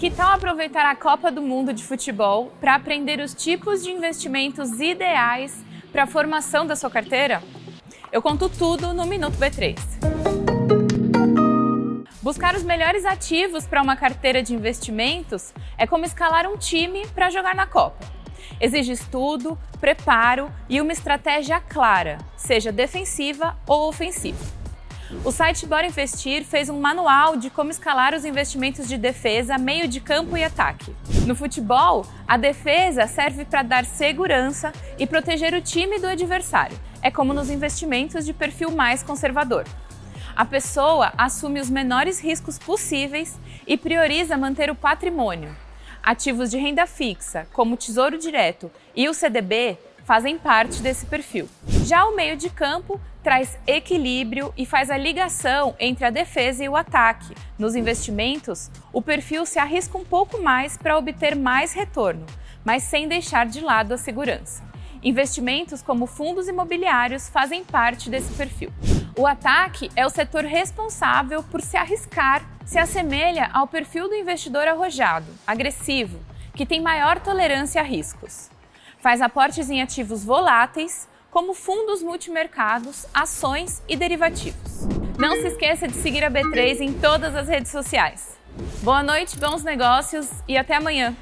Que tal aproveitar a Copa do Mundo de Futebol para aprender os tipos de investimentos ideais para a formação da sua carteira? Eu conto tudo no Minuto B3. Buscar os melhores ativos para uma carteira de investimentos é como escalar um time para jogar na Copa. Exige estudo, preparo e uma estratégia clara, seja defensiva ou ofensiva. O site Bora Investir fez um manual de como escalar os investimentos de defesa, meio de campo e ataque. No futebol, a defesa serve para dar segurança e proteger o time do adversário. É como nos investimentos de perfil mais conservador. A pessoa assume os menores riscos possíveis e prioriza manter o patrimônio. Ativos de renda fixa, como o Tesouro Direto e o CDB, fazem parte desse perfil. Já o meio de campo traz equilíbrio e faz a ligação entre a defesa e o ataque. Nos investimentos, o perfil se arrisca um pouco mais para obter mais retorno, mas sem deixar de lado a segurança. Investimentos como fundos imobiliários fazem parte desse perfil. O ataque é o setor responsável por se arriscar, se assemelha ao perfil do investidor arrojado, agressivo, que tem maior tolerância a riscos. Faz aportes em ativos voláteis, como fundos multimercados, ações e derivativos. Não se esqueça de seguir a B3 em todas as redes sociais. Boa noite, bons negócios e até amanhã!